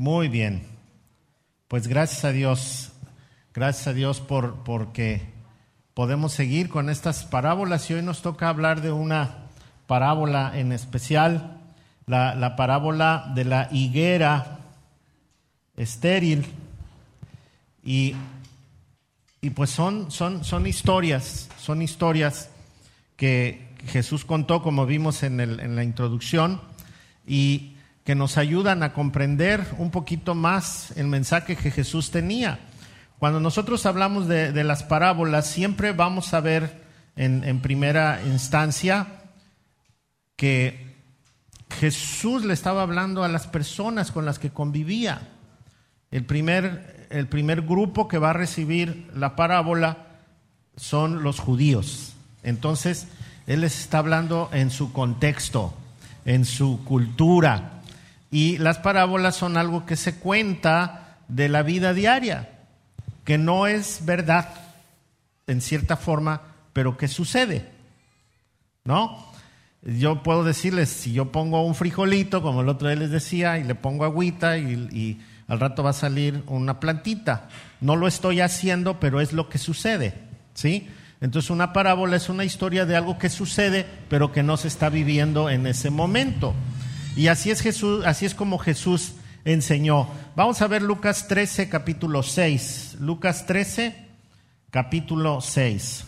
Muy bien. Pues gracias a Dios, gracias a Dios por porque podemos seguir con estas parábolas y hoy nos toca hablar de una parábola en especial, la, la parábola de la higuera estéril. Y, y pues son, son, son historias, son historias que Jesús contó, como vimos en, el, en la introducción, y que nos ayudan a comprender un poquito más el mensaje que Jesús tenía. Cuando nosotros hablamos de, las parábolas, siempre vamos a ver en, en, primera instancia que Jesús le estaba hablando a las personas con las que convivía. El primer, el primer grupo que va a recibir la parábola son los judíos. Entonces, Él les está hablando en su contexto, en su cultura. Y las parábolas son algo que se cuenta de la vida diaria, que no es verdad en cierta forma, pero que sucede. ¿No? Yo puedo decirles, si yo pongo un frijolito, como el otro día les decía, y le pongo agüita y, y al rato va a salir una plantita. No lo estoy haciendo, pero es lo que sucede. ¿Sí? Entonces una parábola es una historia de algo que sucede, pero que no se está viviendo en ese momento. Y así es Jesús, así es como Jesús enseñó. Vamos a ver Lucas 13, capítulo 6. Lucas 13, capítulo 6.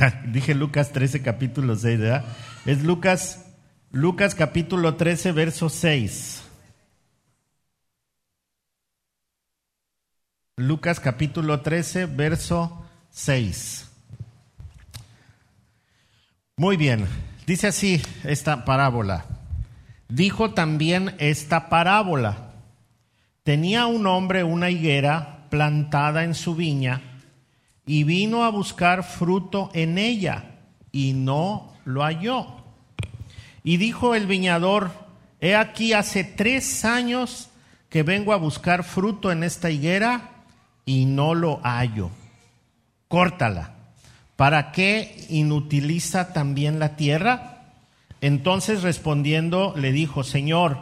Dije Lucas 13, capítulo 6, ¿verdad? Es Lucas, Lucas capítulo 13, verso 6. Lucas capítulo 13, verso 6. Muy bien, dice así esta parábola. Dijo también esta parábola. Tenía un hombre una higuera plantada en su viña y vino a buscar fruto en ella y no lo halló. Y dijo el viñador, he aquí hace tres años que vengo a buscar fruto en esta higuera y no lo hallo. Córtala ¿Para qué inutiliza también la tierra? Entonces respondiendo le dijo, Señor,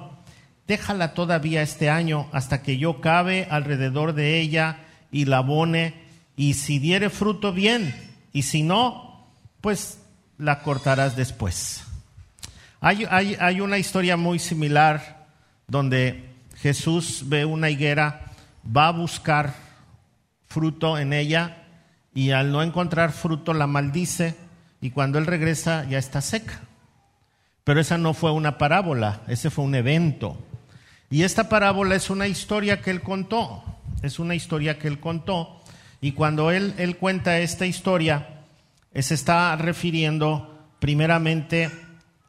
déjala todavía este año hasta que yo cabe alrededor de ella y la abone, y si diere fruto bien, y si no, pues la cortarás después. Hay, hay, hay una historia muy similar donde Jesús ve una higuera, va a buscar fruto en ella y al no encontrar fruto la maldice y cuando él regresa ya está seca. Pero esa no fue una parábola, ese fue un evento. Y esta parábola es una historia que él contó, es una historia que él contó. Y cuando él, él cuenta esta historia, se está refiriendo primeramente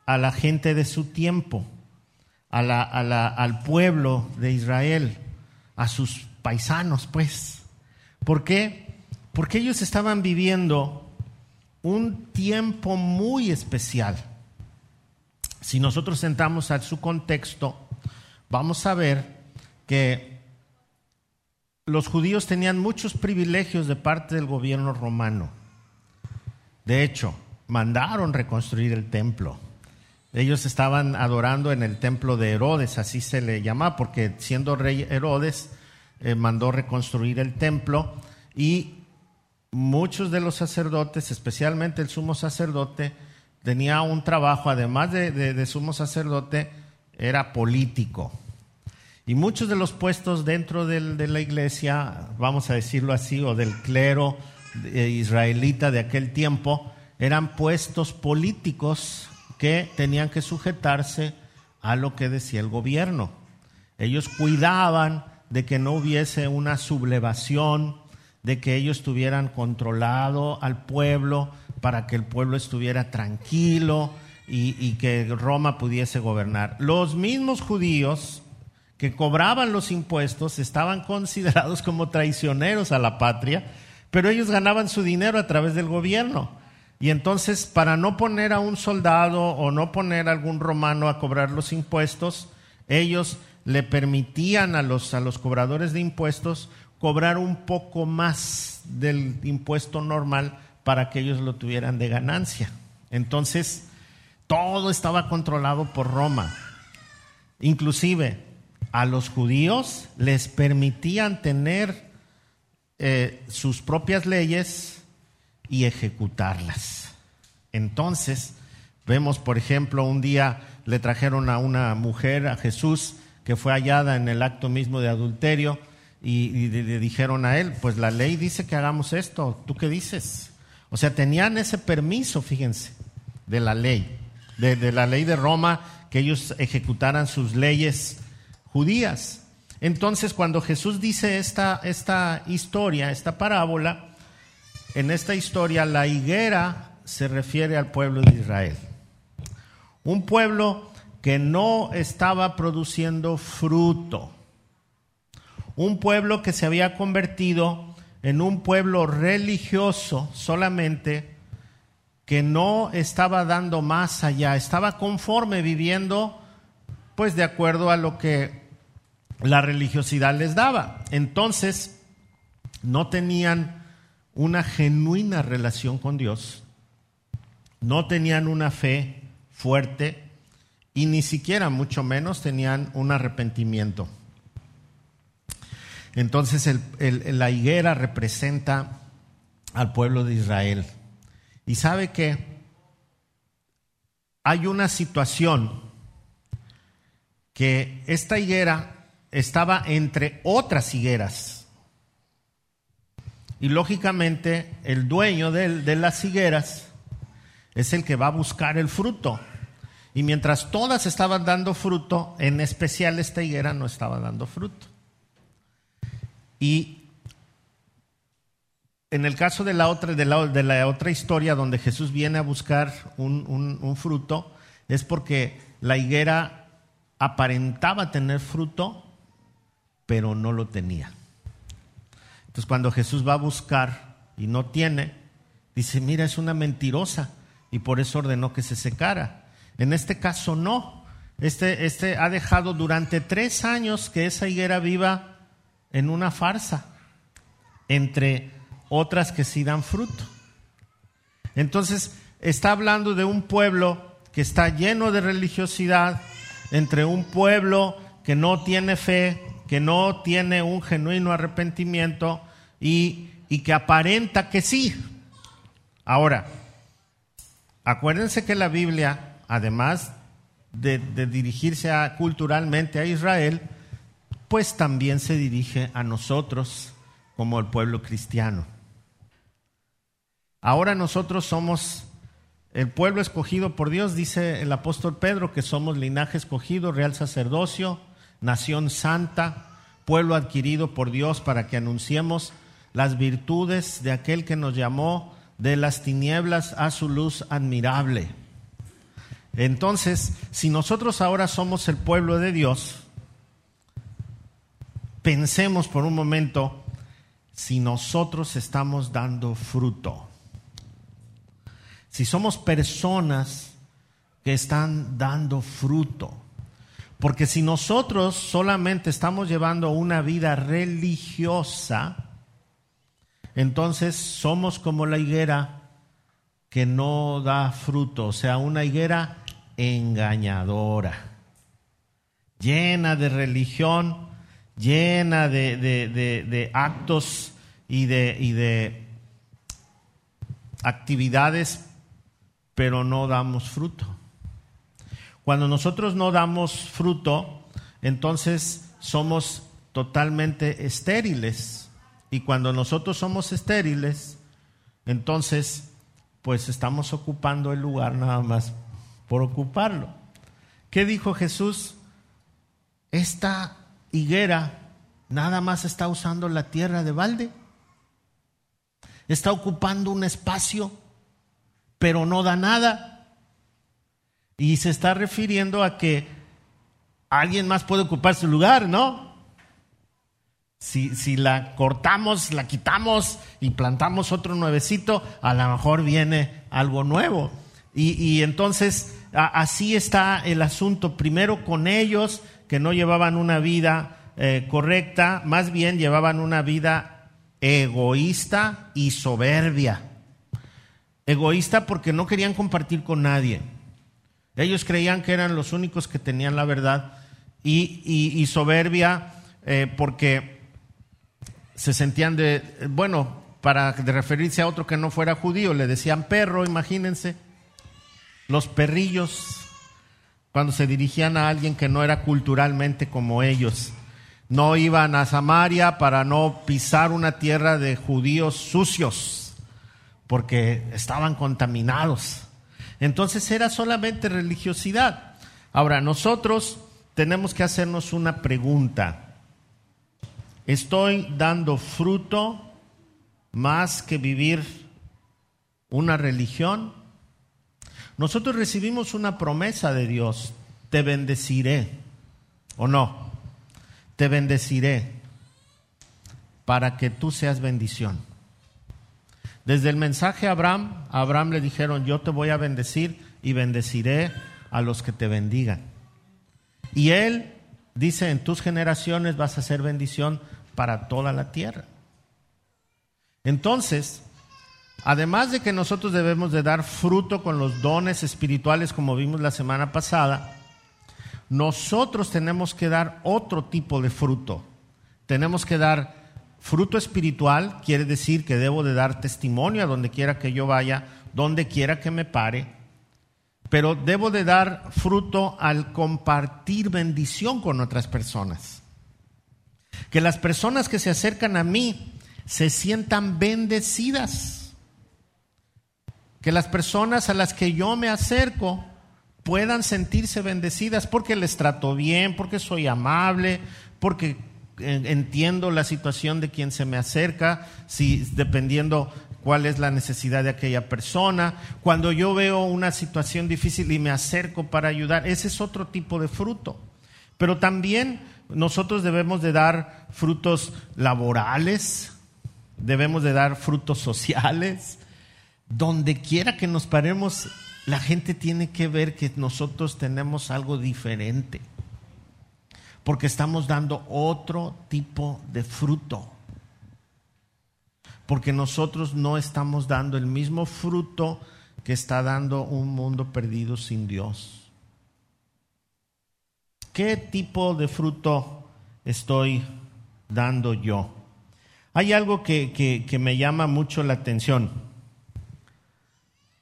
a la gente de su tiempo, a la, a la, al pueblo de Israel, a sus paisanos, pues. ¿Por qué? Porque ellos estaban viviendo un tiempo muy especial. Si nosotros entramos a su contexto, vamos a ver que los judíos tenían muchos privilegios de parte del gobierno romano. De hecho, mandaron reconstruir el templo. Ellos estaban adorando en el templo de Herodes, así se le llama, porque siendo rey Herodes, eh, mandó reconstruir el templo y muchos de los sacerdotes, especialmente el sumo sacerdote, tenía un trabajo, además de, sumo sacerdote, era político. Y muchos de los puestos dentro de la iglesia, vamos a decirlo así, o del clero israelita de aquel tiempo, eran puestos políticos que tenían que sujetarse a lo que decía el gobierno. Ellos cuidaban de que no hubiese una sublevación, de que ellos tuvieran controlado al pueblo para que el pueblo estuviera tranquilo y, que Roma pudiese gobernar. Los mismos judíos que cobraban los impuestos estaban considerados como traicioneros a la patria, pero ellos ganaban su dinero a través del gobierno. Y entonces, para no poner a un soldado o no poner a algún romano a cobrar los impuestos, ellos le permitían a los, a los cobradores de impuestos cobrar un poco más del impuesto normal para que ellos lo tuvieran de ganancia. Entonces, Todo estaba controlado por Roma. Inclusive a los judíos les permitían tener eh, sus propias leyes y ejecutarlas. Entonces, vemos, por ejemplo, un día le trajeron a una mujer, a Jesús, que fue hallada en el acto mismo de adulterio, y, le dijeron a él, pues la ley dice que hagamos esto, ¿tú qué dices? O sea, tenían ese permiso, fíjense, de la ley, de, la ley de Roma, que ellos ejecutaran sus leyes judías. Entonces, cuando Jesús dice esta, esta historia, esta parábola, en esta historia la higuera se refiere al pueblo de Israel. Un pueblo que no estaba produciendo fruto un pueblo que se había convertido en un pueblo religioso solamente, que no estaba dando más allá, estaba conforme viviendo pues de acuerdo a lo que la religiosidad les daba. Entonces, no tenían una genuina relación con Dios, no tenían una fe fuerte y ni siquiera, mucho menos, tenían un arrepentimiento. Entonces la higuera representa al pueblo de Israel. Y sabe que hay una situación que esta higuera estaba entre otras higueras. Y lógicamente el dueño de, de las higueras es el que va a buscar el fruto. Y mientras todas estaban dando fruto, en especial esta higuera no estaba dando fruto. Y en el caso de la otra, de la, otra historia donde Jesús viene a buscar un, fruto, es porque la higuera aparentaba tener fruto, pero no lo tenía. Entonces cuando Jesús va a buscar y no tiene, dice, mira, es una mentirosa y por eso ordenó que se secara. En este caso no. Este, este ha dejado durante tres años que esa higuera viva en una farsa, entre otras que sí dan fruto. Entonces, está hablando de un pueblo que está lleno de religiosidad, entre un pueblo que no tiene fe, que no tiene un genuino arrepentimiento y, y que aparenta que sí. Ahora, acuérdense que la Biblia, además de, dirigirse culturalmente a Israel, pues también se dirige a nosotros como el pueblo cristiano. Ahora nosotros somos el pueblo escogido por Dios, dice el apóstol Pedro, que somos linaje escogido, real sacerdocio, nación santa, pueblo adquirido por Dios para que anunciemos las virtudes de aquel que nos llamó de las tinieblas a su luz admirable. Entonces, si nosotros ahora somos el pueblo de Dios, pensemos por un momento si nosotros estamos dando fruto. Si somos personas que están dando fruto. Porque si nosotros solamente estamos llevando una vida religiosa, entonces somos como la higuera que no da fruto, o sea, una higuera engañadora, llena de religión, llena de, actos y de, y de actividades, pero no damos fruto. Cuando nosotros no damos fruto, entonces somos totalmente estériles. Y cuando nosotros somos estériles, entonces pues estamos ocupando el lugar nada más por ocuparlo. ¿Qué dijo Jesús? Esta higuera nada más está usando la tierra de balde. Está ocupando un espacio, pero no da nada. Y se está refiriendo a que alguien más puede ocupar su lugar, ¿no? Si, si, la cortamos, la quitamos y plantamos otro nuevecito, a lo mejor viene algo nuevo. Y, y entonces así está el asunto, primero con ellos, que no llevaban una vida eh, correcta, más bien llevaban una vida egoísta y soberbia. Egoísta porque no querían compartir con nadie. Ellos creían que eran los únicos que tenían la verdad y, soberbia eh, porque se sentían de, bueno, para referirse a otro que no fuera judío, le decían perro, imagínense. Los perrillos, cuando se dirigían a alguien que no era culturalmente como ellos. No iban a Samaria para no pisar una tierra de judíos sucios, porque estaban contaminados. Entonces era solamente religiosidad. Ahora, nosotros tenemos que hacernos una pregunta. ¿Estoy dando fruto más que vivir una religión? Nosotros recibimos una promesa de Dios, te bendeciré, ¿o no? Te bendeciré para que tú seas bendición. Desde el mensaje a Abraham, a Abraham le dijeron, yo te voy a bendecir y bendeciré a los que te bendigan. Y él dice, en tus generaciones vas a ser bendición para toda la tierra. Entonces, además de que nosotros debemos de dar fruto con los dones espirituales como vimos la semana pasada, nosotros tenemos que dar otro tipo de fruto. Tenemos que dar fruto espiritual, quiere decir que debo de dar testimonio a donde quiera que yo vaya, donde quiera que me pare, pero debo de dar fruto al compartir bendición con otras personas. Que las personas que se acercan a mí se sientan bendecidas. Que las personas a las que yo me acerco puedan sentirse bendecidas porque les trato bien, porque soy amable, porque eh, entiendo la situación de quien se me acerca, si dependiendo cuál es la necesidad de aquella persona. Cuando yo veo una situación difícil y me acerco para ayudar, ese es otro tipo de fruto. Pero también nosotros debemos de dar frutos laborales, debemos de dar frutos sociales. Donde quiera que nos paremos, la gente tiene que ver que nosotros tenemos algo diferente. Porque estamos dando otro tipo de fruto. Porque nosotros no estamos dando el mismo fruto que está dando un mundo perdido sin Dios. ¿Qué tipo de fruto estoy dando yo? Hay algo que, me llama mucho la atención.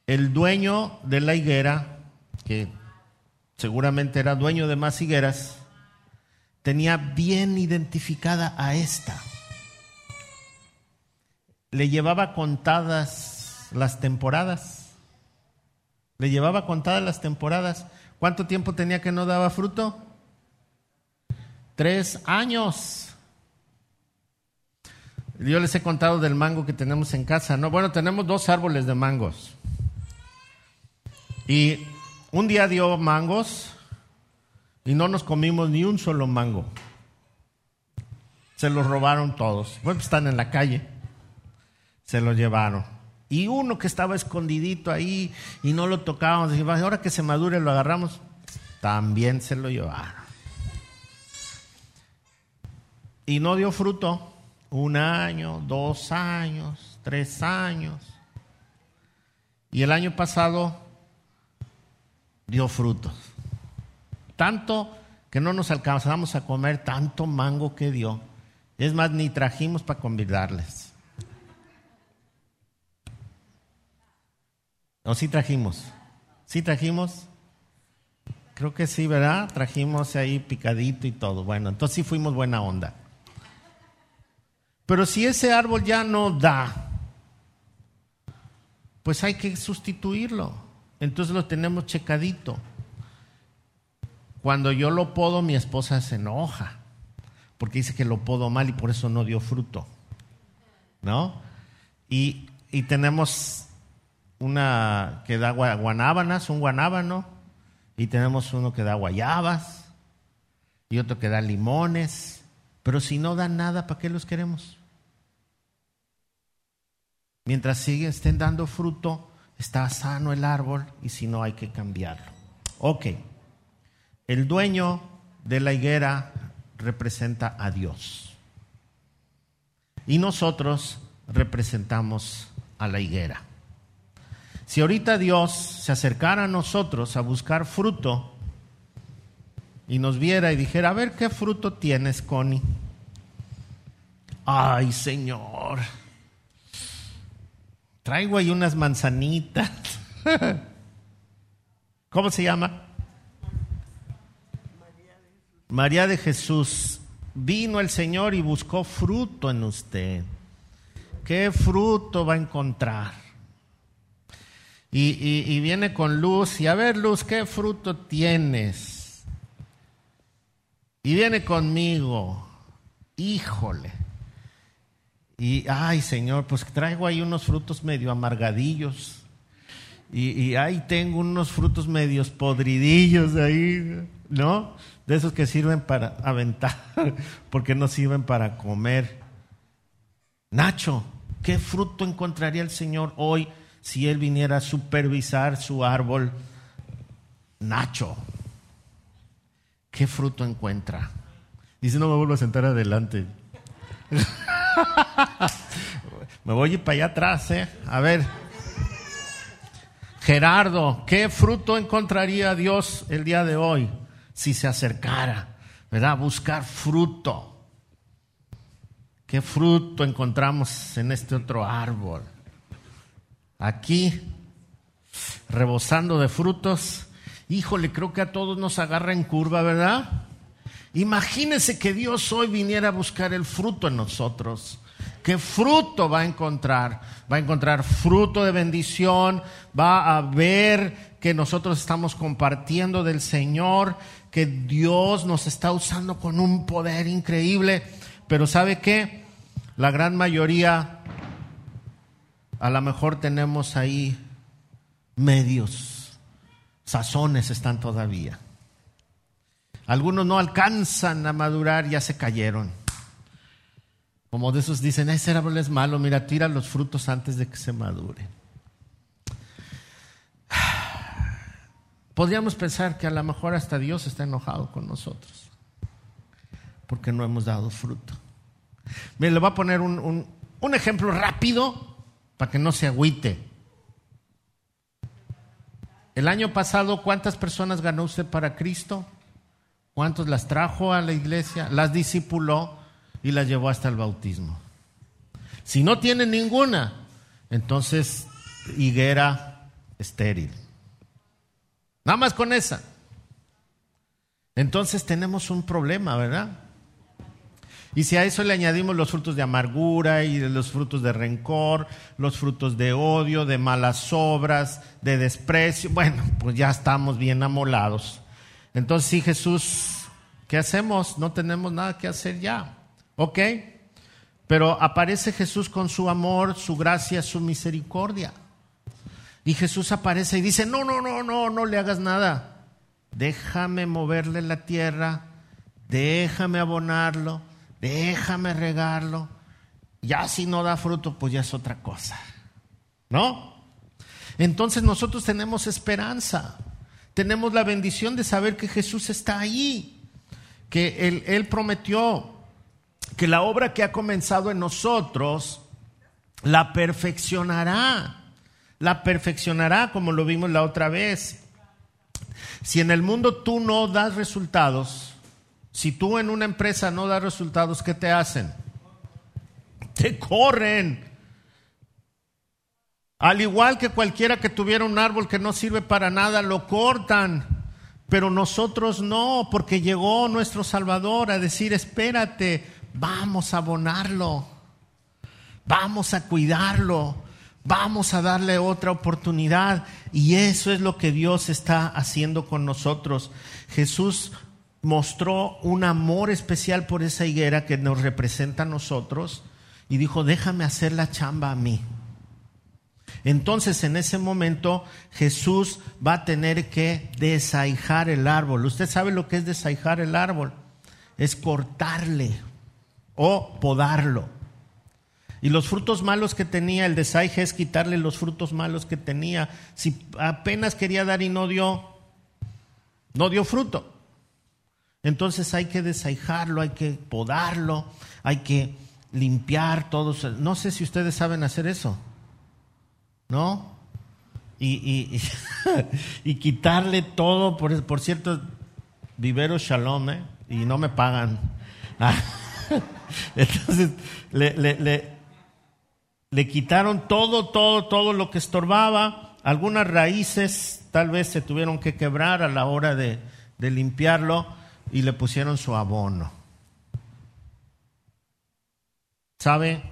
El dueño de la higuera, que seguramente era dueño de más higueras, tenía bien identificada a esta. Le llevaba contadas las temporadas. Le llevaba contadas las temporadas. ¿Cuánto tiempo tenía que no daba fruto? Tres años. Yo les he contado del mango que tenemos en casa, ¿no? Bueno, tenemos dos árboles de mangos. Y un día dio mangos y no nos comimos ni un solo mango. Se los robaron todos. Bueno, están en la calle. Se los llevaron. Y uno que estaba escondidito ahí y no lo tocábamos, ahora que se madure lo agarramos, también se lo llevaron. Y no dio fruto un año, dos años, tres años. Y el año pasado dio frutos. Tanto que no nos alcanzamos a comer tanto mango que dio. Es más, ni trajimos para convidarles. ¿O sí trajimos? ¿Sí trajimos? Creo que sí, ¿verdad? Trajimos ahí picadito y todo. Bueno, entonces sí fuimos buena onda. Pero si ese árbol ya no da, pues hay que sustituirlo. Entonces lo tenemos checadito. Cuando yo lo podo, mi esposa se enoja, porque dice que lo podo mal y por eso no dio fruto. ¿No? Y, y tenemos una que da guanábanas, un guanábano, y tenemos uno que da guayabas, y otro que da limones, pero si no dan nada, ¿para qué los queremos? Mientras siguen, estén dando fruto, está sano el árbol y si no hay que cambiarlo. Ok, el dueño de la higuera representa a Dios. Y nosotros representamos a la higuera. Si ahorita Dios se acercara a nosotros a buscar fruto y nos viera y dijera, a ver qué fruto tienes, Connie. Ay, Señor, traigo ahí unas manzanitas. ¿Cómo se llama? María de Jesús. Vino el Señor y buscó fruto en usted. ¿Qué fruto va a encontrar? Y, viene con luz y a ver luz, ¿qué fruto tienes? Y viene conmigo, híjole. Y, ay Señor, pues traigo ahí unos frutos medio amargadillos. Y, y ahí tengo unos frutos medios podridillos ahí, ¿no? De esos que sirven para aventar, porque no sirven para comer. Nacho, ¿qué fruto encontraría el Señor hoy si Él viniera a supervisar su árbol? Nacho, ¿qué fruto encuentra? Dice, no me vuelvo a sentar adelante. me voy a ir para allá atrás, ¿eh? A ver. Gerardo, ¿qué fruto encontraría Dios el día de hoy si se acercara? ¿Verdad? Buscar fruto. ¿Qué fruto encontramos en este otro árbol? Aquí, rebosando de frutos. Híjole, creo que a todos nos agarra en curva, ¿verdad? Imagínense que Dios hoy viniera a buscar el fruto en nosotros. ¿Qué fruto va a encontrar? Va a encontrar fruto de bendición, va a ver que nosotros estamos compartiendo del Señor, que Dios nos está usando con un poder increíble pero ¿sabe qué? La gran mayoría, a lo mejor tenemos ahí medios, sazones están todavía. Algunos no alcanzan a madurar, ya se cayeron. Como de esos dicen, ese árbol es malo, mira, tira los frutos antes de que se madure. Podríamos pensar que a lo mejor hasta Dios está enojado con nosotros porque no hemos dado fruto. Me le voy a poner un, un ejemplo rápido para que no se agüite. El año pasado, ¿cuántas personas ganó usted para Cristo? ¿Cuántos las trajo a la iglesia? Las discipuló y las llevó hasta el bautismo. Si no tiene ninguna, entonces higuera estéril. Nada más con esa. Entonces tenemos un problema, ¿verdad? Y si a eso le añadimos los frutos de amargura y los frutos de rencor, los frutos de odio, de malas obras, de desprecio, bueno, pues ya estamos bien amolados. Entonces, sí, Jesús, ¿qué hacemos? No tenemos nada que hacer ya. ¿Ok? Pero aparece Jesús con su amor, su gracia, su misericordia. Y Jesús aparece y dice, no, no, no, no, no le hagas nada. Déjame moverle la tierra, déjame abonarlo, déjame regarlo. Ya si no da fruto, pues ya es otra cosa. ¿No? Entonces nosotros tenemos esperanza. Tenemos la bendición de saber que Jesús está ahí. Que Él, él prometió que la obra que ha comenzado en nosotros la perfeccionará. La perfeccionará como lo vimos la otra vez. Si en el mundo tú no das resultados, si tú en una empresa no das resultados, ¿qué te hacen? Te corren. Al igual que cualquiera que tuviera un árbol que no sirve para nada, lo cortan. Pero nosotros no, porque llegó nuestro Salvador a decir, espérate, vamos a abonarlo, vamos a cuidarlo, vamos a darle otra oportunidad. Y eso es lo que Dios está haciendo con nosotros. Jesús mostró un amor especial por esa higuera que nos representa a nosotros y dijo, déjame hacer la chamba a mí. Entonces en ese momento Jesús va a tener que desaijar el árbol. ¿Usted sabe lo que es desaijar el árbol? Es cortarle o podarlo. Y los frutos malos que tenía, el desaije es quitarle los frutos malos que tenía. Si apenas quería dar y no dio, no dio fruto. Entonces hay que desaijarlo, hay que podarlo, hay que limpiar todos. No sé si ustedes saben hacer eso. ¿No? y, y, quitarle todo, por, por cierto, vivero shalom, ¿eh? y no me pagan. Entonces, le, le, le, quitaron todo, todo, todo lo que estorbaba. Algunas raíces tal vez se tuvieron que quebrar a la hora de, de limpiarlo y le pusieron su abono. ¿Sabe?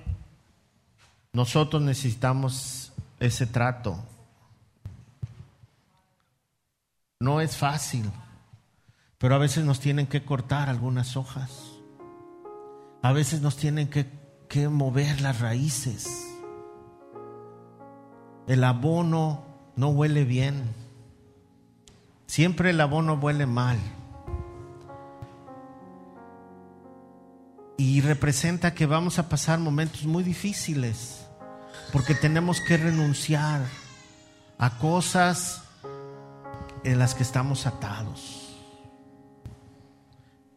Nosotros necesitamos ese trato. No es fácil, pero a veces nos tienen que cortar algunas hojas. A veces nos tienen que, que mover las raíces. El abono no huele bien. Siempre el abono huele mal. Y representa que vamos a pasar momentos muy difíciles, porque tenemos que renunciar a cosas en las que estamos atados.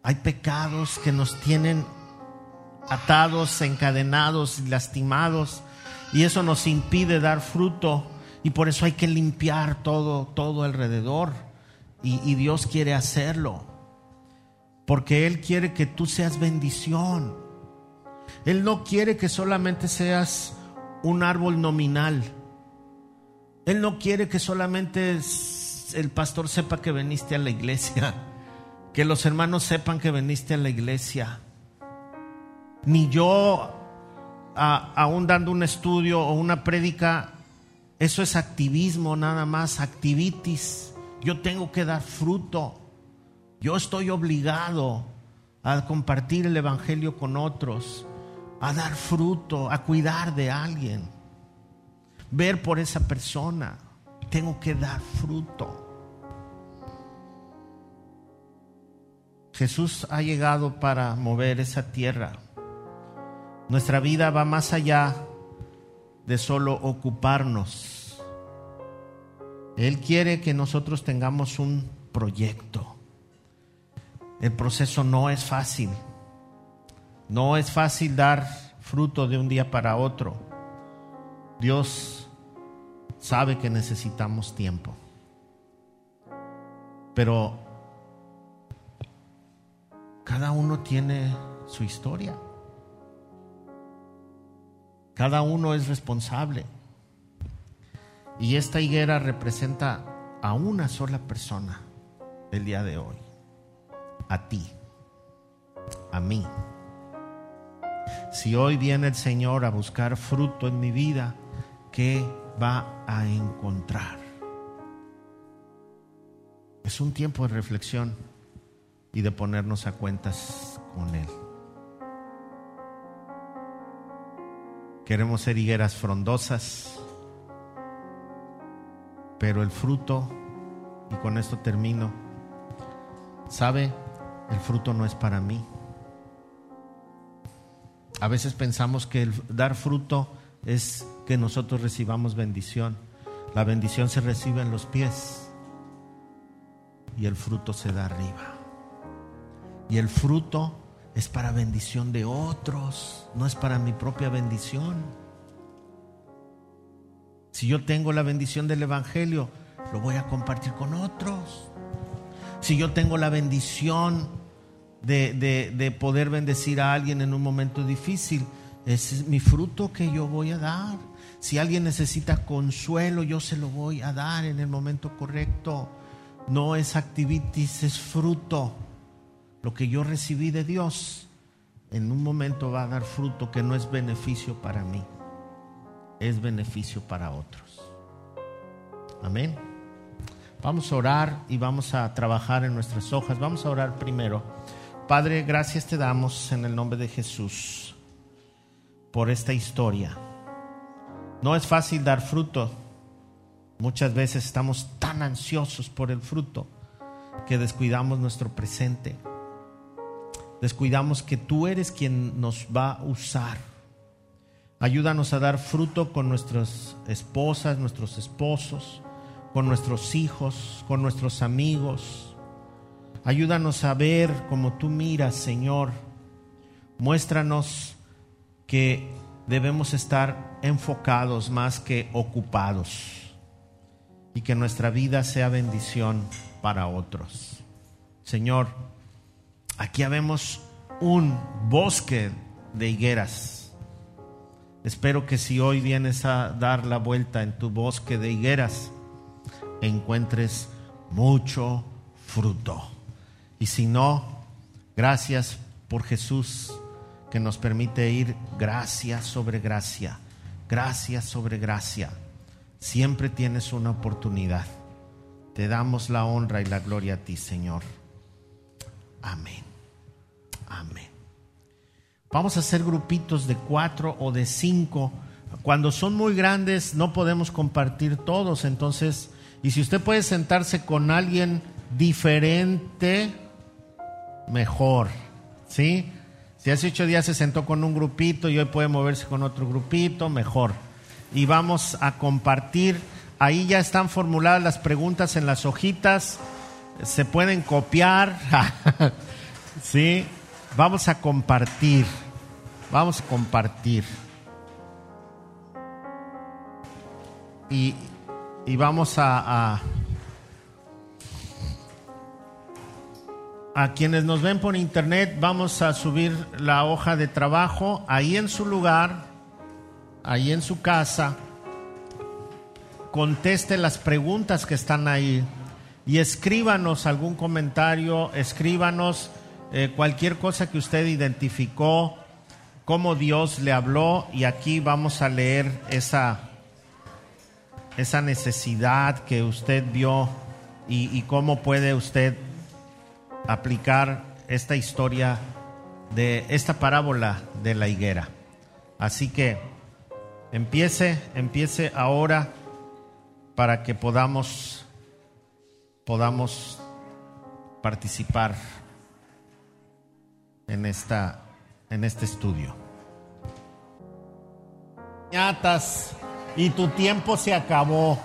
Hay pecados que nos tienen atados, encadenados y lastimados, y eso nos impide dar fruto, y por eso hay que limpiar todo, todo alrededor, y, y Dios quiere hacerlo porque Él quiere que tú seas bendición. Él no quiere que solamente seas un árbol nominal. Él no quiere que solamente el pastor sepa que veniste a la iglesia, que los hermanos sepan que veniste a la iglesia. Ni yo, aún dando un estudio o una prédica, eso es activismo nada más, activitis. Yo tengo que dar fruto. Yo estoy obligado a compartir el Evangelio con otros, a dar fruto, a cuidar de alguien, ver por esa persona. Tengo que dar fruto. Jesús ha llegado para mover esa tierra. Nuestra vida va más allá de solo ocuparnos. Él quiere que nosotros tengamos un proyecto. El proceso no es fácil. No es fácil dar fruto de un día para otro. Dios sabe que necesitamos tiempo. Pero cada uno tiene su historia. Cada uno es responsable. Y esta higuera representa a una sola persona el día de hoy a ti, a mí. Si hoy viene el Señor a buscar fruto en mi vida, ¿qué va a encontrar? Es un tiempo de reflexión y de ponernos a cuentas con Él. Queremos ser higueras frondosas, pero el fruto, y con esto termino, ¿sabe? el fruto no es para mí. A veces pensamos que dar fruto es que nosotros recibamos bendición. La bendición se recibe en los pies y el fruto se da arriba. Y el fruto es para bendición de otros, no es para mi propia bendición. Si yo tengo la bendición del Evangelio, lo voy a compartir con otros. Si yo tengo la bendición de, poder bendecir a alguien en un momento difícil. Ese es mi fruto que yo voy a dar. Si alguien necesita consuelo, yo se lo voy a dar en el momento correcto. No es activitis, es fruto. Lo que yo recibí de Dios en un momento va a dar fruto que no es beneficio para mí, es beneficio para otros. Amén. Vamos a orar y vamos a trabajar en nuestras hojas. Vamos a orar primero. Padre, gracias te damos en el nombre de Jesús por esta historia. No es fácil dar fruto. Muchas veces estamos tan ansiosos por el fruto que descuidamos nuestro presente. Descuidamos que tú eres quien nos va a usar. Ayúdanos a dar fruto con nuestras esposas, nuestros esposos, con nuestros hijos, con nuestros amigos Ayúdanos a ver como tú miras, Señor. Muéstranos que debemos estar enfocados más que ocupados. y que nuestra vida sea bendición para otros. Señor, aquí vemos un bosque de higueras. Espero que si hoy vienes a dar la vuelta en tu bosque de higueras, encuentres mucho fruto. Y si no, gracias por Jesús que nos permite ir gracia sobre gracia, gracia sobre gracia. Siempre tienes una oportunidad. Te damos la honra y la gloria a ti, Señor. Amén. Amén. Vamos a hacer grupitos de cuatro o de cinco. Cuando son muy grandes no podemos compartir todos, entonces, y si usted puede sentarse con alguien diferente, mejor. ¿Sí? Si hace ocho días se sentó con un grupito y hoy puede moverse con otro grupito, mejor. Y vamos a compartir. Ahí ya están formuladas las preguntas en las hojitas. Se pueden copiar. ¿Sí? Vamos a compartir. Vamos a compartir. Y, y vamos a, a a quienes nos ven por internet, vamos a subir la hoja de trabajo ahí en su lugar, ahí en su casa. Conteste las preguntas que están ahí y escríbanos algún comentario, escríbanos eh, cualquier cosa que usted identificó, cómo Dios le habló y aquí vamos a leer esa, esa necesidad que usted vio y, y cómo puede usted aplicar esta historia de esta parábola de la higuera. Así que empiece, empiece ahora para que podamos podamos participar en esta en este estudio. Y tu tiempo se acabó.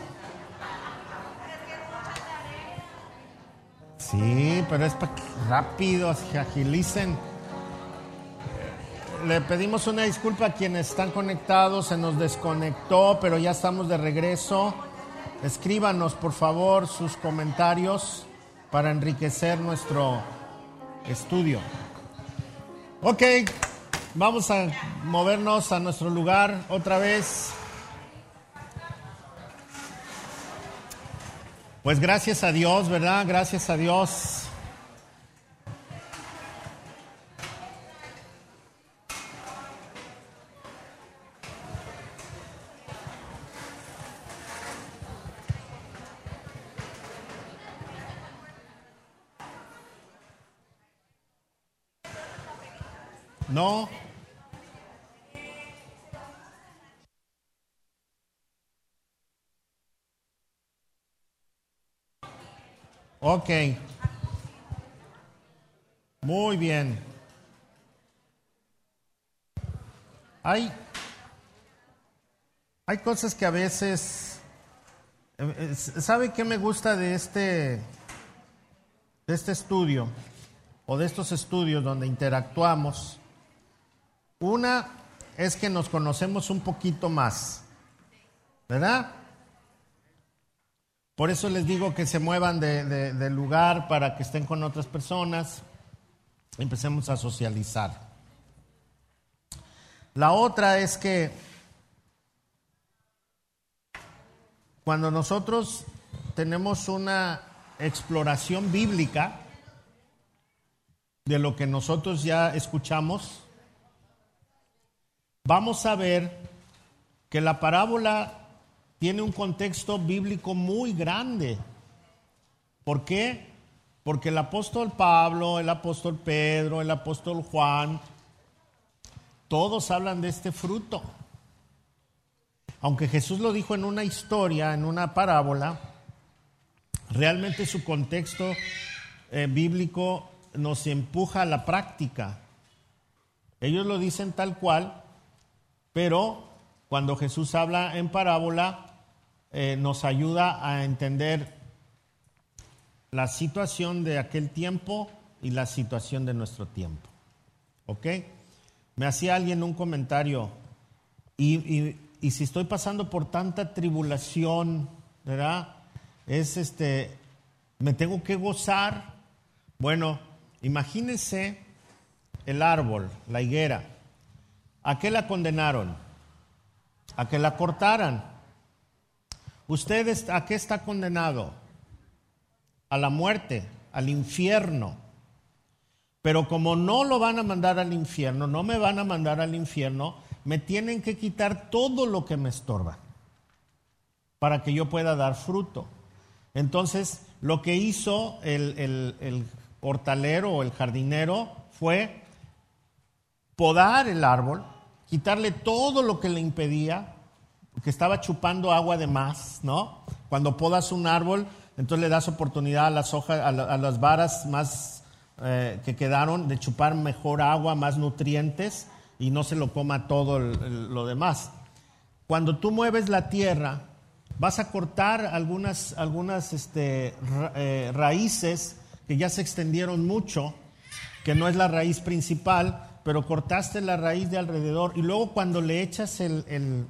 Sí, pero es para que rápido, se agilicen. Le pedimos una disculpa a quienes están conectados, se nos desconectó, pero ya estamos de regreso. Escríbanos, por favor, sus comentarios para enriquecer nuestro estudio. Ok, vamos a movernos a nuestro lugar otra vez. Pues gracias a Dios, ¿verdad? Gracias a Dios. Ok. Muy bien. Hay, hay cosas que a veces... Eh, eh, ¿Sabe qué me gusta de este, de este estudio? O de estos estudios donde interactuamos. Una es que nos conocemos un poquito más. ¿Verdad? Por eso les digo que se muevan de, lugar para que estén con otras personas. Empecemos a socializar. La otra es que cuando nosotros tenemos una exploración bíblica de lo que nosotros ya escuchamos, vamos a ver que la parábola tiene un contexto bíblico muy grande. ¿Por qué? Porque el apóstol Pablo, el apóstol Pedro, el apóstol Juan, todos hablan de este fruto. Aunque Jesús lo dijo en una historia, en una parábola, realmente su contexto eh, bíblico nos empuja a la práctica. Ellos lo dicen tal cual, pero cuando Jesús habla en parábola, eh, nos ayuda a entender la situación de aquel tiempo y la situación de nuestro tiempo. ¿Ok? Me hacía alguien un comentario, y, y, si estoy pasando por tanta tribulación, ¿verdad? es este, me tengo que gozar. Bueno, imagínense el árbol, la higuera. ¿A qué la condenaron? A que la cortaran. ¿Ustedes a qué está condenado? A la muerte, al infierno. Pero como no lo van a mandar al infierno, no me van a mandar al infierno, me tienen que quitar todo lo que me estorba para que yo pueda dar fruto. Entonces, lo que hizo el, hortalero o el jardinero fue podar el árbol, quitarle todo lo que le impedía, que estaba chupando agua de más, ¿no? Cuando podas un árbol, entonces le das oportunidad a las hojas, a, las varas más eh, que quedaron de chupar mejor agua, más nutrientes y no se lo coma todo lo demás. Cuando tú mueves la tierra, vas a cortar algunas, algunas este, eh, raíces que ya se extendieron mucho, que no es la raíz principal, pero cortaste la raíz de alrededor y luego cuando le echas el, el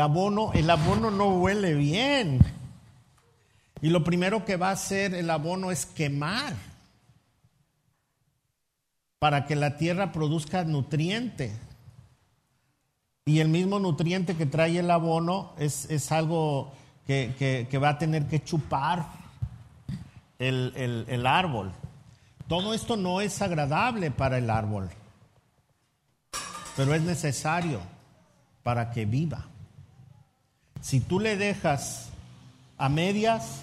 abono, el abono no huele bien. Y lo primero que va a hacer el abono es quemar para que la tierra produzca nutriente. Y el mismo nutriente que trae el abono es, algo que, va a tener que chupar el, el árbol. Todo esto no es agradable para el árbol, pero es necesario para que viva. Si tú le dejas a medias,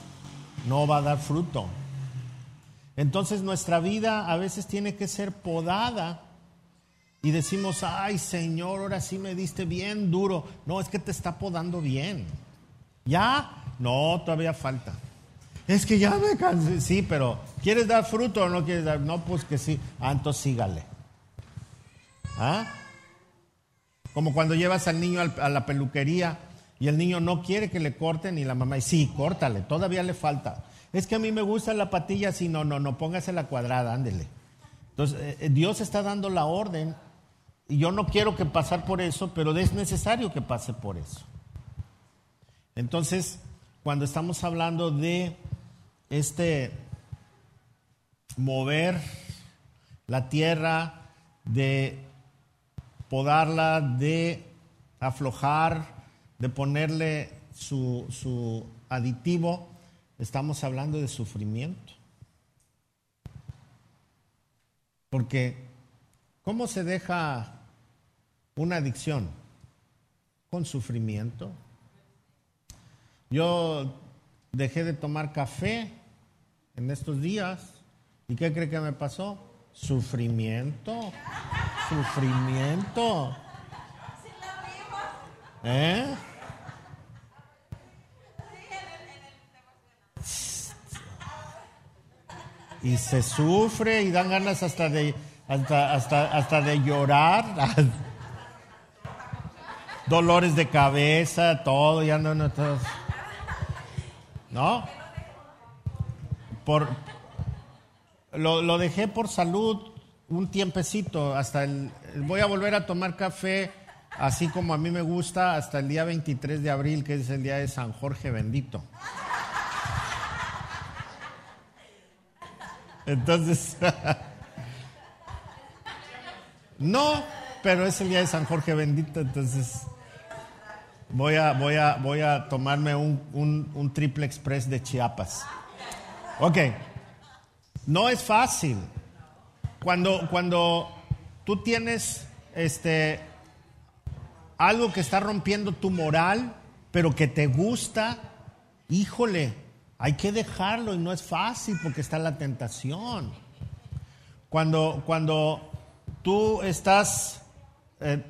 no va a dar fruto. Entonces nuestra vida a veces tiene que ser podada y decimos, ay Señor, ahora sí me diste bien duro. No, es que te está podando bien. ¿Ya? No, todavía falta. Es que ya me cansé. Sí, pero ¿quieres dar fruto o no quieres dar? No, pues que sí. Ah, entonces sígale. ¿Ah? Como cuando llevas al niño a la peluquería y el niño no quiere que le corten y la mamá dice, sí, córtale, todavía le falta. Es que a mí me gusta la patilla así, no, no, no, póngase la cuadrada, ándele. Entonces, eh, eh, Dios está dando la orden y yo no quiero que pasar por eso, pero es necesario que pase por eso. Entonces, cuando estamos hablando de este mover la tierra, de podarla, de aflojar, de ponerle su, su aditivo, estamos hablando de sufrimiento. Porque, ¿cómo se deja una adicción? Con sufrimiento. Yo dejé de tomar café en estos días. ¿Y qué cree que me pasó? Sufrimiento. Sufrimiento. ¿Eh? Y se sufre y dan ganas hasta de, hasta, hasta, de llorar. Dolores de cabeza, todo, ya no, no, todo. ¿No? Por, lo, lo dejé por salud un tiempecito, hasta el, voy a volver a tomar café así como a mí me gusta, hasta el día 23 de abril, que es el día de San Jorge bendito. Entonces, no, pero es el día de San Jorge bendito, entonces voy a, voy a, voy a tomarme un, triple express de Chiapas. Ok, no es fácil. Cuando, cuando tú tienes este, algo que está rompiendo tu moral, pero que te gusta, híjole, hay que dejarlo y no es fácil porque está la tentación. Cuando, cuando tú estás eh,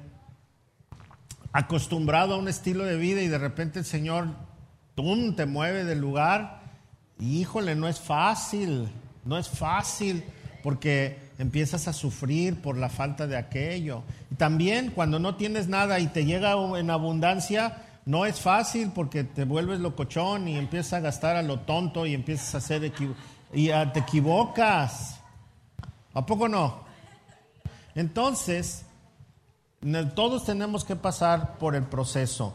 acostumbrado a un estilo de vida y de repente el Señor ¡tum! te mueve del lugar, híjole, no es fácil, no es fácil porque empiezas a sufrir por la falta de aquello. Y también cuando no tienes nada y te llega en abundancia, no es fácil porque te vuelves locochón y empiezas a gastar a lo tonto y empiezas a hacer y te equivocas. ¿A poco no? Entonces, todos tenemos que pasar por el proceso.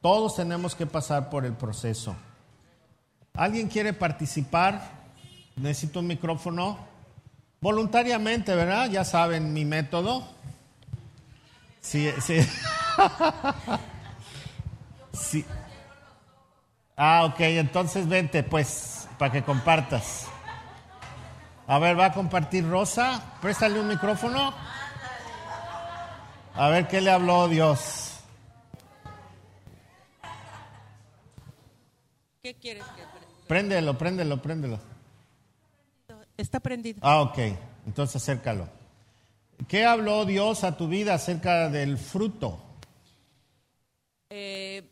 Todos tenemos que pasar por el proceso. ¿Alguien quiere participar? Necesito un micrófono. Voluntariamente, ¿verdad? Ya saben mi método. Sí, sí. sí. Ah, ok, entonces vente, pues, para que compartas. A ver, va a compartir Rosa. Préstale un micrófono. A ver qué le habló Dios. ¿Qué quieres que Préndelo, préndelo, préndelo. Está prendido. Ah, ok. Entonces acércalo. ¿Qué habló Dios a tu vida acerca del fruto? Eh,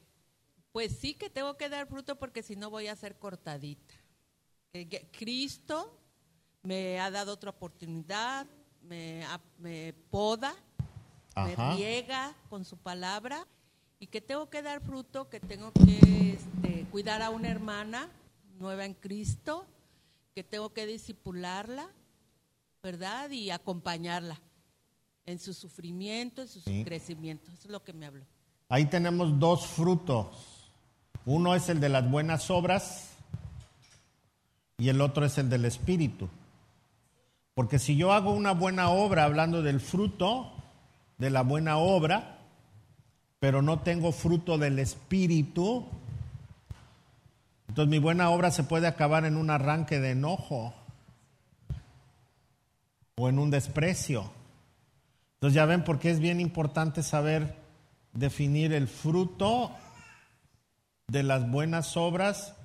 pues sí que tengo que dar fruto porque si no voy a ser cortadita. Eh, Cristo me ha dado otra oportunidad, me, me poda, Ajá. me riega con su palabra y que tengo que dar fruto, que tengo que este, cuidar a una hermana nueva en Cristo, que tengo que disipularla, ¿verdad? Y acompañarla en su sufrimiento, en su Sí. crecimiento. Eso es lo que me habló. Ahí tenemos dos frutos. Uno es el de las buenas obras y el otro es el del espíritu. Porque si yo hago una buena obra hablando del fruto de la buena obra, pero no tengo fruto del espíritu, entonces mi buena obra se puede acabar en un arranque de enojo o en un desprecio. Entonces ya ven por qué es bien importante saber definir el fruto de las buenas obras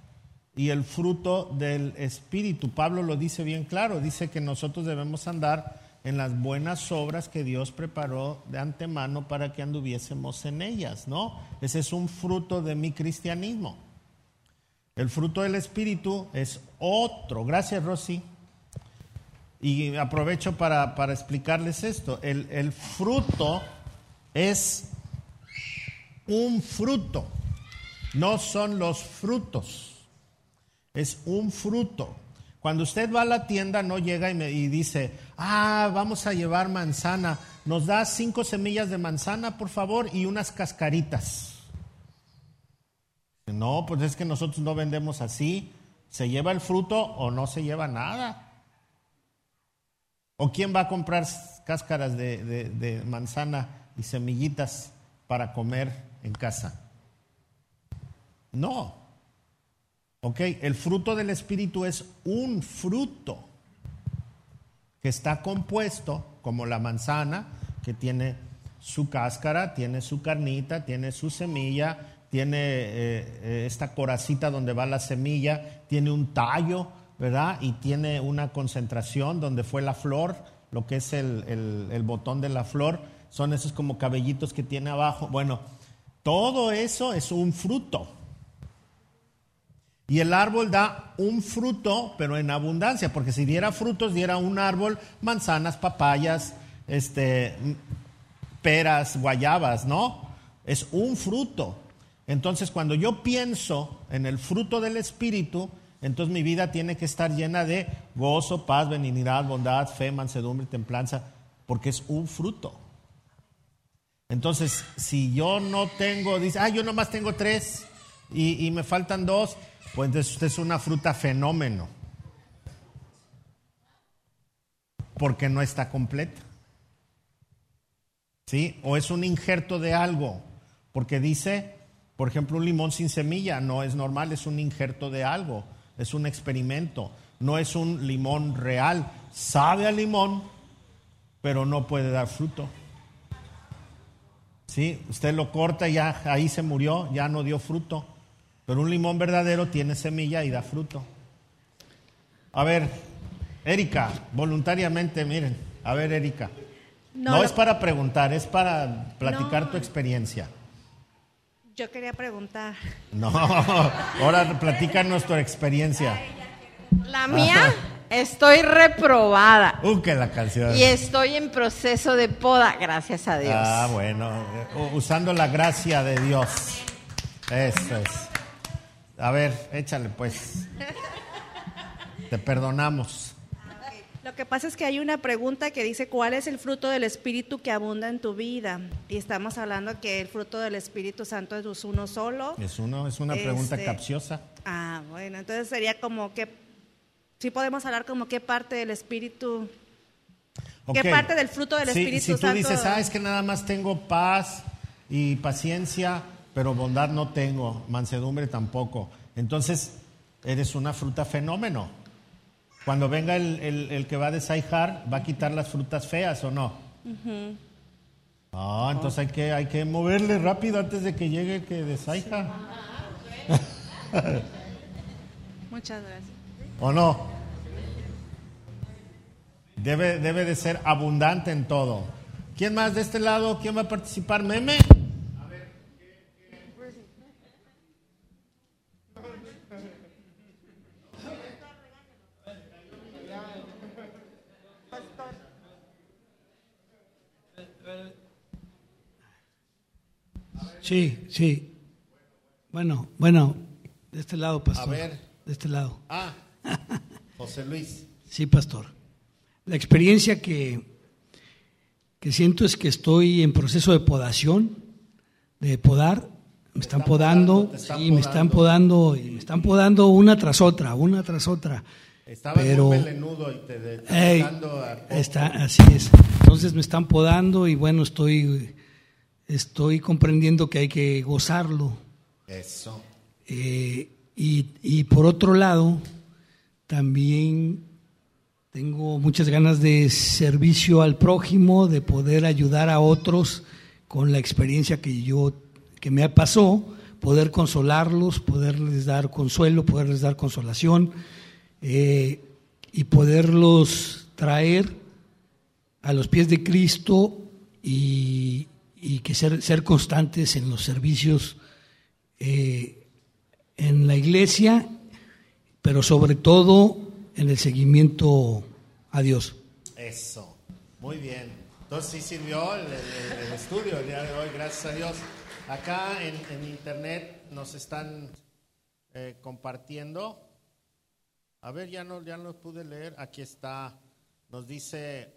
y el fruto del Espíritu. Pablo lo dice bien claro, dice que nosotros debemos andar en las buenas obras que Dios preparó de antemano para que anduviésemos en ellas, ¿no? Ese es un fruto de mi cristianismo. El fruto del Espíritu es otro. Gracias, Rosy. Y aprovecho para, para explicarles esto. El, el fruto es un fruto, no son los frutos, es un fruto. Cuando usted va a la tienda no llega y, me, y dice, ah, vamos a llevar manzana, nos da cinco semillas de manzana, por favor, y unas cascaritas. No, pues es que nosotros no vendemos así, se lleva el fruto o no se lleva nada. ¿O quién va a comprar cáscaras de, manzana y semillitas para comer en casa? No. Ok, el fruto del Espíritu es un fruto que está compuesto como la manzana, que tiene su cáscara, tiene su carnita, tiene su semilla, tiene eh, eh, esta coracita donde va la semilla, tiene un tallo, ¿verdad? Y tiene una concentración donde fue la flor, lo que es el, el- botón de la flor, son esos como cabellitos que tiene abajo. Bueno, todo eso es un fruto. Y el árbol da un fruto, pero en abundancia, porque si diera frutos, diera un árbol, manzanas, papayas, este, peras, guayabas, ¿no? Es un fruto. Entonces, cuando yo pienso en el fruto del Espíritu, entonces mi vida tiene que estar llena de gozo, paz, benignidad, bondad, fe, mansedumbre, templanza, porque es un fruto. Entonces, si yo no tengo, dice, ah, yo nomás tengo tres y, me faltan dos, pues entonces es una fruta fenómeno. Porque no está completa. ¿Sí? O es un injerto de algo. Porque dice, por ejemplo, un limón sin semilla no es normal, es un injerto de algo. Es un experimento. No es un limón real. Sabe a limón, pero no puede dar fruto. ¿Sí? Usted lo corta y ya ahí se murió, ya no dio fruto. Pero un limón verdadero tiene semilla y da fruto. A ver, Erika, voluntariamente, miren. A ver, Erika. No, No, lo- es para preguntar, es para platicar No. tu experiencia. Yo quería preguntar. No, ahora platícanos tu experiencia. La mía, estoy reprobada Uh, que la canción. y estoy en proceso de poda, gracias a Dios. Ah, bueno, eh, usando la gracia de Dios. Eso es. A ver, échale pues. Te perdonamos. Lo que pasa es que hay una pregunta que dice, ¿cuál es el fruto del Espíritu que abunda en tu vida? Y estamos hablando que el fruto del Espíritu Santo es uno solo. Es, uno, es una pregunta Este, capciosa. Ah, bueno, entonces sería como que, sí podemos hablar como qué parte del Espíritu, Ok. qué parte del fruto del Sí, Espíritu si tú Santo. dices, ah, es que nada más tengo paz y paciencia, pero bondad no tengo, mansedumbre tampoco. Entonces, eres una fruta fenómeno. Cuando venga el, el- el que va a desaijar, ¿va a quitar las frutas feas o no? Ah, entonces hay que, hay que moverle rápido antes de que llegue el que desaija. Muchas gracias. ¿O no? Debe, debe de ser abundante en todo. ¿Quién más de este lado? ¿Quién va a participar? ¿Meme? Sí, sí. Bueno, bueno, de este lado, pastor. A ver. De este lado. Ah, José Luis. Sí, pastor. La experiencia que, que siento es que estoy en proceso de podación, de podar. Me están, están podando, podando, te están sí, me están podando. y me están podando una tras otra, una tras otra. Estabas Pero- muy melenudo y te de- Ey, está, así es. Entonces me están podando y bueno, estoy, estoy comprendiendo que hay que gozarlo. Eso. Eh, y, y por otro lado, también tengo muchas ganas de servicio al prójimo, de poder ayudar a otros con la experiencia que yo que me pasó, poder consolarlos, poderles dar consuelo, poderles dar consolación eh, y poderlos traer a los pies de Cristo y, y que ser, ser constantes en los servicios eh, en la iglesia, pero sobre todo en el seguimiento a Dios. Eso. Muy bien. Entonces sí sirvió el, estudio el día de hoy, gracias a Dios. Acá en, internet nos están eh, compartiendo. A ver, ya no, ya no pude leer. Aquí está. Nos dice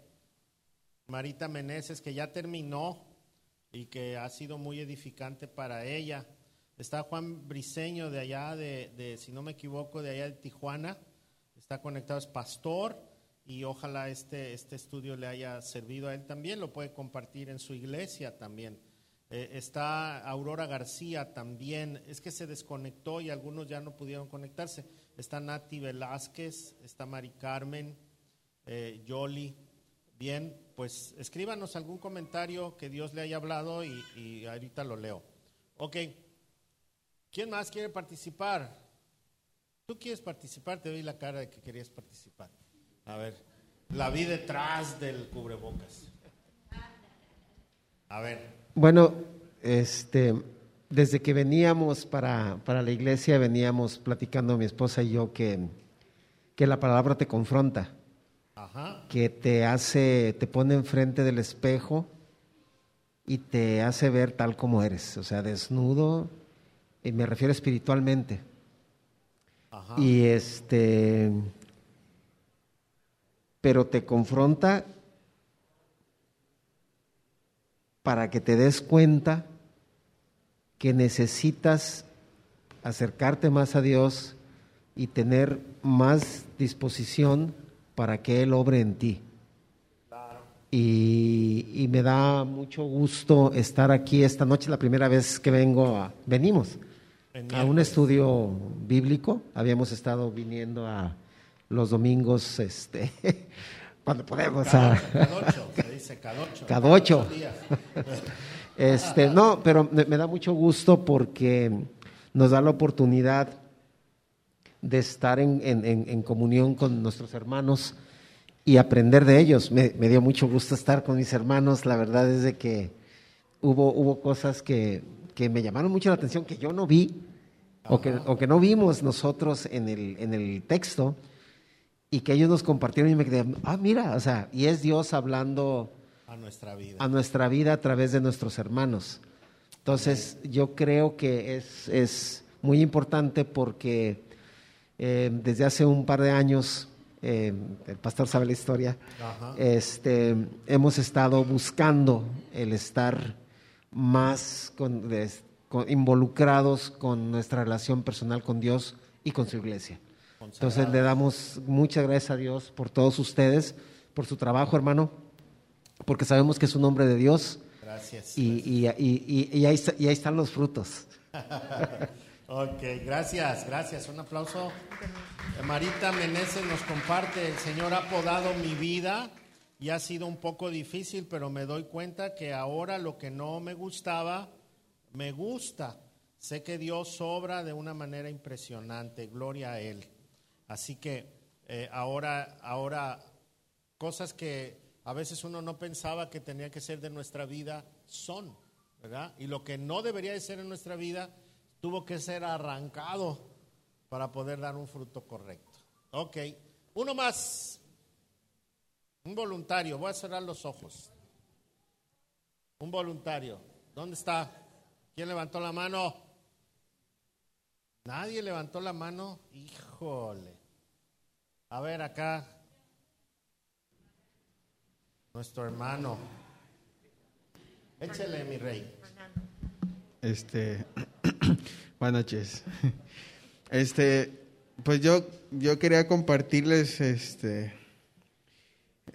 Marita Meneses que ya terminó y que ha sido muy edificante para ella. Está Juan Briseño de allá, de, de, si no me equivoco, de allá de Tijuana. Está conectado, es pastor y ojalá este, este estudio le haya servido a él también. Lo puede compartir en su iglesia también. Eh, está Aurora García también. Es que se desconectó y algunos ya no pudieron conectarse. Está Nati Velázquez, está Mari Carmen, eh, Yoli. Bien, pues escríbanos algún comentario que Dios le haya hablado y, ahorita lo leo. Ok, ¿quién más quiere participar? Tú quieres participar, te doy la cara de que querías participar. A ver, la vi detrás del cubrebocas. A ver, Bueno, este, desde que veníamos para, para la iglesia, veníamos platicando mi esposa y yo que, que la palabra te confronta, ajá, que te hace, te pone enfrente del espejo y te hace ver tal como eres, o sea, desnudo, y me refiero espiritualmente. ajá. Y este, pero te confronta para que te des cuenta que necesitas acercarte más a Dios y tener más disposición para que Él obre en ti. Y, y me da mucho gusto estar aquí esta noche, la primera vez que vengo a, venimos En a un estudio bíblico. Habíamos estado viniendo a los domingos, este, cuando podemos. a- Cadocho, se dice cadocho. Cadocho. Este, no, pero me, me da mucho gusto porque nos da la oportunidad de estar en, en- en- comunión con nuestros hermanos y aprender de ellos. Me, me dio mucho gusto estar con mis hermanos. La verdad es de que hubo, hubo cosas que, que me llamaron mucho la atención que yo no vi o que, o que no vimos nosotros en el, en el texto y que ellos nos compartieron y me quedé, ah, mira, o sea, y es Dios hablando A nuestra vida. a nuestra vida a través de nuestros hermanos. Entonces, yo creo que es, es muy importante porque eh, desde hace un par de años eh, el pastor sabe la historia, Ajá. este, hemos estado buscando el estar más con- des- con- involucrados con nuestra relación personal con Dios y con su iglesia. Entonces le damos muchas gracias a Dios por todos ustedes, por su trabajo, hermano, porque sabemos que es un hombre de Dios Gracias. y, y- y- y- y ahí, está- y ahí están los frutos. Ok, gracias, gracias. Un aplauso. Marita Meneses nos comparte, el Señor ha podado mi vida y ha sido un poco difícil, pero me doy cuenta que ahora lo que no me gustaba, me gusta. Sé que Dios obra de una manera impresionante, gloria a Él. Así que eh, ahora, ahora, cosas que a veces uno no pensaba que tenía que ser de nuestra vida, son, ¿verdad? Y lo que no debería de ser en nuestra vida, tuvo que ser arrancado para poder dar un fruto correcto. Ok, uno más, un voluntario, voy a cerrar los ojos. Un voluntario, ¿dónde está? ¿Quién levantó la mano? Nadie levantó la mano, híjole. A ver acá, nuestro hermano. Échele, mi rey. Este, buenas noches. Este, pues yo, yo quería compartirles, este,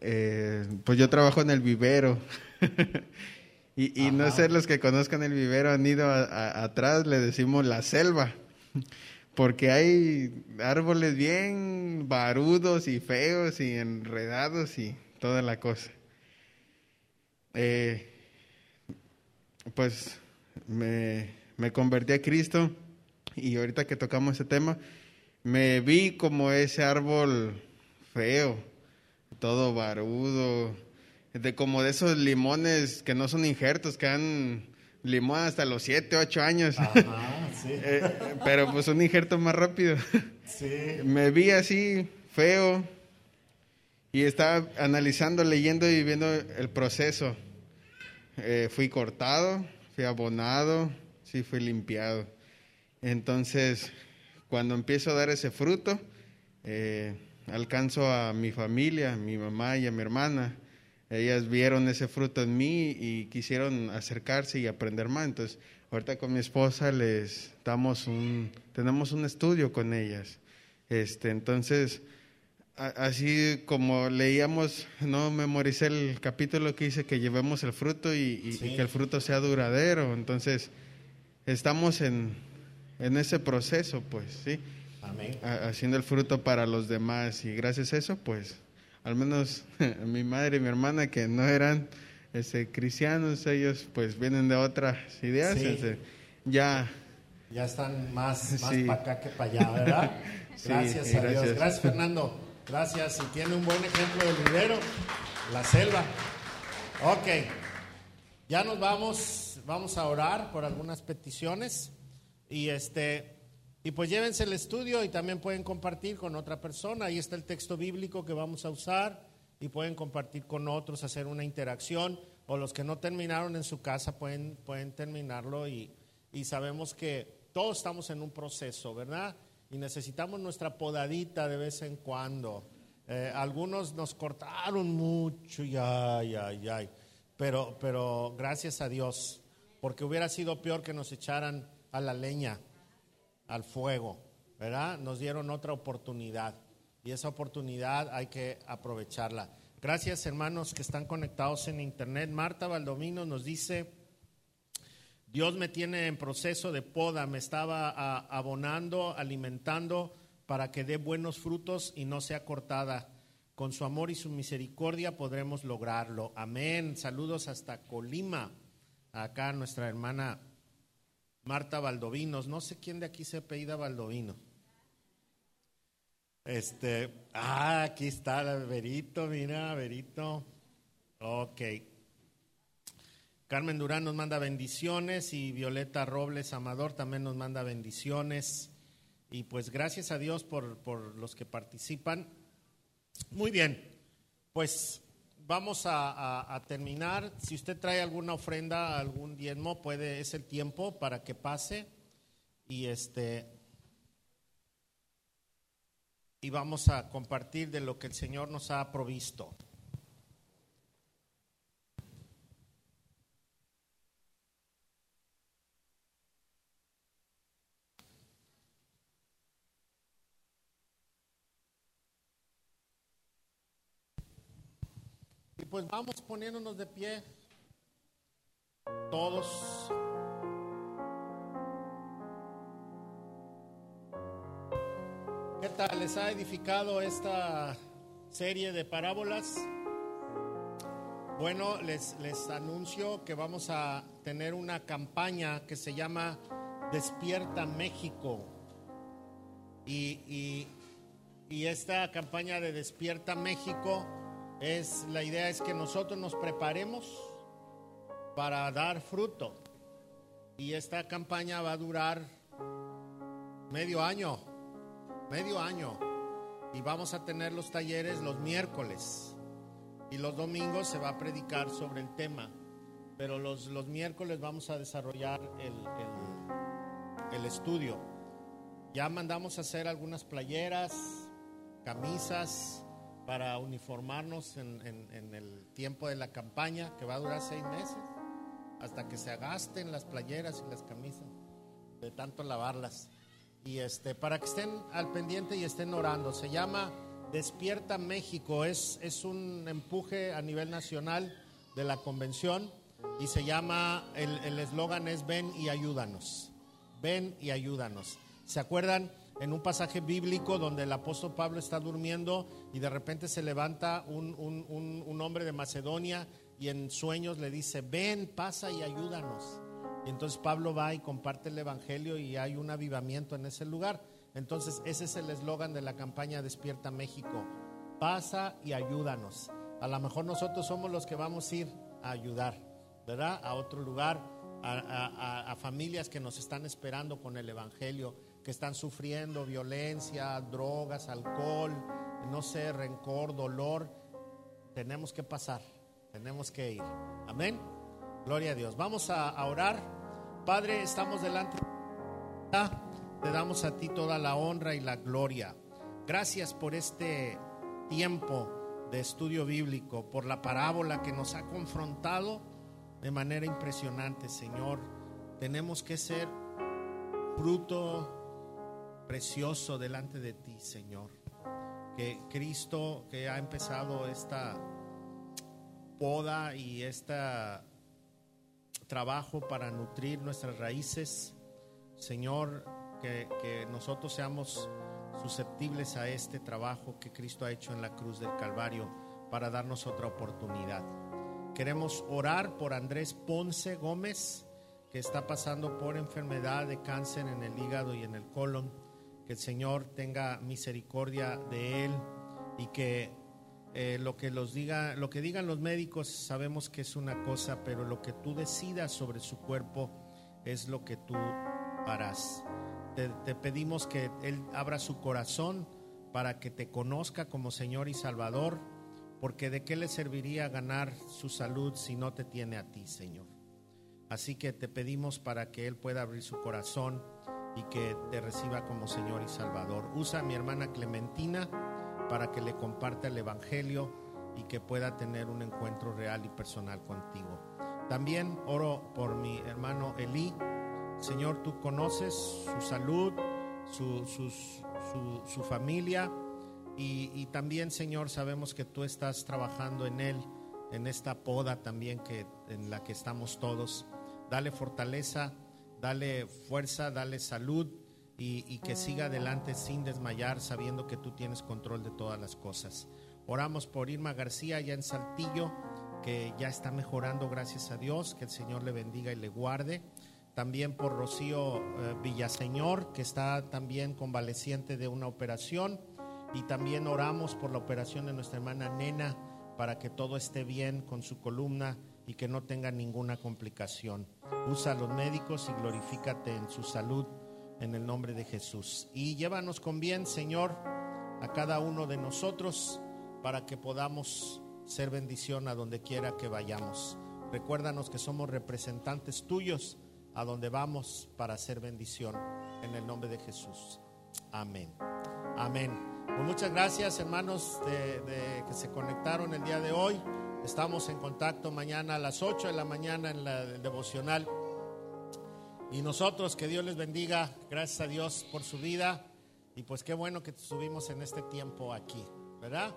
eh, pues yo trabajo en el vivero. y y no sé, los que conozcan el vivero han ido a- a- atrás, le decimos la selva. Porque hay árboles bien barudos y feos y enredados y toda la cosa. Eh, pues me, me convertí a Cristo y ahorita que tocamos ese tema, me vi como ese árbol feo, todo barudo, de como de esos limones que no son injertos, que han limón hasta los 7, 8 años. Sí, Eh, pero pues un injerto más rápido. sí. Me vi así feo y estaba analizando, leyendo y viendo el proceso. Eh, fui cortado, fui abonado, sí fui limpiado. Entonces, cuando empiezo a dar ese fruto, eh, alcanzo a mi familia, a mi mamá y a mi hermana. Ellas vieron ese fruto en mí y quisieron acercarse y aprender más. Entonces, ahorita con mi esposa les damos un, tenemos un estudio con ellas. Este, entonces, así como leíamos, no memoricé el capítulo que dice que llevemos el fruto y, y- y Sí. que el fruto sea duradero. Entonces, estamos en, en ese proceso, pues, sí, Amén. ha- haciendo el fruto para los demás y gracias a eso, pues, al menos mi madre y mi hermana que no eran este, cristianos, ellos pues vienen de otras ideas, Sí. este, ya, Ya están más, más Sí. para acá que para allá, ¿verdad? Sí, gracias a Dios. gracias. Gracias, Fernando. Gracias. Y tiene un buen ejemplo del vivero, la selva. Ok. Ya nos vamos, vamos a orar por algunas peticiones. Y este. Y pues llévense el estudio y también pueden compartir con otra persona. Ahí está el texto bíblico que vamos a usar y pueden compartir con otros, hacer una interacción. O los que no terminaron en su casa pueden, pueden terminarlo y, y sabemos que todos estamos en un proceso, ¿verdad? Y necesitamos nuestra podadita de vez en cuando. Eh, algunos nos cortaron mucho, y ay, ay, ay. Pero, pero gracias a Dios, porque hubiera sido peor que nos echaran a la leña al fuego, ¿verdad? Nos dieron otra oportunidad y esa oportunidad hay que aprovecharla. Gracias hermanos que están conectados en internet. Marta Valdomino nos dice, Dios me tiene en proceso de poda, me estaba abonando, alimentando para que dé buenos frutos y no sea cortada. Con su amor y su misericordia podremos lograrlo. Amén. Saludos hasta Colima. Acá nuestra hermana Marta Valdovinos. No sé quién de aquí se apellida Valdovino. Este, ah, aquí está Verito, mira, Verito. Ok. Carmen Durán nos manda bendiciones y Violeta Robles Amador también nos manda bendiciones. Y pues gracias a Dios por, por los que participan. Muy bien, pues vamos a, a- terminar. Si usted trae alguna ofrenda, algún diezmo, puede, es el tiempo para que pase. Y este y vamos a compartir de lo que el Señor nos ha provisto. Pues vamos poniéndonos de pie todos. ¿Qué tal? ¿Les ha edificado esta serie de parábolas? Bueno, les, les anuncio que vamos a tener una campaña que se llama Despierta México. Y, y- y esta campaña de Despierta México es la idea es que nosotros nos preparemos para dar fruto. Y esta campaña va a durar medio año, medio año. Y vamos a tener los talleres los miércoles. Y los domingos se va a predicar sobre el tema. Pero los, los miércoles vamos a desarrollar el, el- estudio. Ya mandamos a hacer algunas playeras, camisas para uniformarnos en, el tiempo de la campaña, que va a durar seis meses, hasta que se agasten las playeras y las camisas, de tanto lavarlas. Y este, para que estén al pendiente y estén orando, se llama Despierta México, es, es un empuje a nivel nacional de la convención y se llama, el eslogan es ven y ayúdanos, ven y ayúdanos. ¿Se acuerdan? En un pasaje bíblico donde el apóstol Pablo está durmiendo y de repente se levanta un, un- un- hombre de Macedonia y en sueños le dice, ven, pasa y ayúdanos. Y entonces Pablo va y comparte el Evangelio y hay un avivamiento en ese lugar. Entonces ese es el eslogan de la campaña Despierta México. Pasa y ayúdanos. A lo mejor nosotros somos los que vamos a ir a ayudar, ¿verdad? A otro lugar, a- a familias que nos están esperando con el Evangelio, que están sufriendo violencia, drogas, alcohol, no sé, rencor, dolor. Tenemos que pasar, tenemos que ir. Amén. Gloria a Dios. Vamos a, orar. Padre, estamos delante. Te damos a ti toda la honra y la gloria. Gracias por este tiempo de estudio bíblico, por la parábola que nos ha confrontado de manera impresionante, Señor. Tenemos que ser fruto precioso delante de ti, Señor. Que Cristo, que ha empezado esta poda y este trabajo para nutrir nuestras raíces, Señor, que, que nosotros seamos susceptibles a este trabajo que Cristo ha hecho en la cruz del Calvario para darnos otra oportunidad. Queremos orar por Andrés Ponce Gómez, que está pasando por enfermedad de cáncer en el hígado y en el colon. Que el Señor tenga misericordia de él y que eh, lo que los diga, lo que digan los médicos sabemos que es una cosa, pero lo que tú decidas sobre su cuerpo es lo que tú harás. Te, te pedimos que él abra su corazón para que te conozca como Señor y Salvador, porque de qué le serviría ganar su salud si no te tiene a ti, Señor. Así que te pedimos para que Él pueda abrir su corazón y que te reciba como Señor y Salvador. Usa a mi hermana Clementina para que le comparta el Evangelio y que pueda tener un encuentro real y personal contigo. También oro por mi hermano Elí. Señor, tú conoces su salud, su, su- su familia y, y también, Señor, sabemos que tú estás trabajando en él, en esta poda también que, en la que estamos todos. Dale fortaleza, dale fuerza, dale salud y, y que siga adelante sin desmayar, sabiendo que tú tienes control de todas las cosas. Oramos por Irma García ya en Saltillo, que ya está mejorando, gracias a Dios, que el Señor le bendiga y le guarde. También por Rocío eh, Villaseñor, que está también convaleciente de una operación. Y también oramos por la operación de nuestra hermana Nena, para que todo esté bien con su columna y que no tenga ninguna complicación. Usa a los médicos y glorifícate en su salud en el nombre de Jesús. Y llévanos con bien, Señor, a cada uno de nosotros para que podamos ser bendición a donde quiera que vayamos. Recuérdanos que somos representantes tuyos a donde vamos para ser bendición en el nombre de Jesús. Amén. Amén. Pues muchas gracias, hermanos, de que se conectaron el día de hoy. Estamos en contacto mañana a las 8 de la mañana en la devocional. Y nosotros, que Dios les bendiga, gracias a Dios por su vida. Y pues qué bueno que estuvimos en este tiempo aquí, ¿verdad?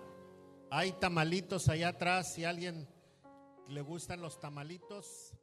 Hay tamalitos allá atrás, si alguien le gustan los tamalitos.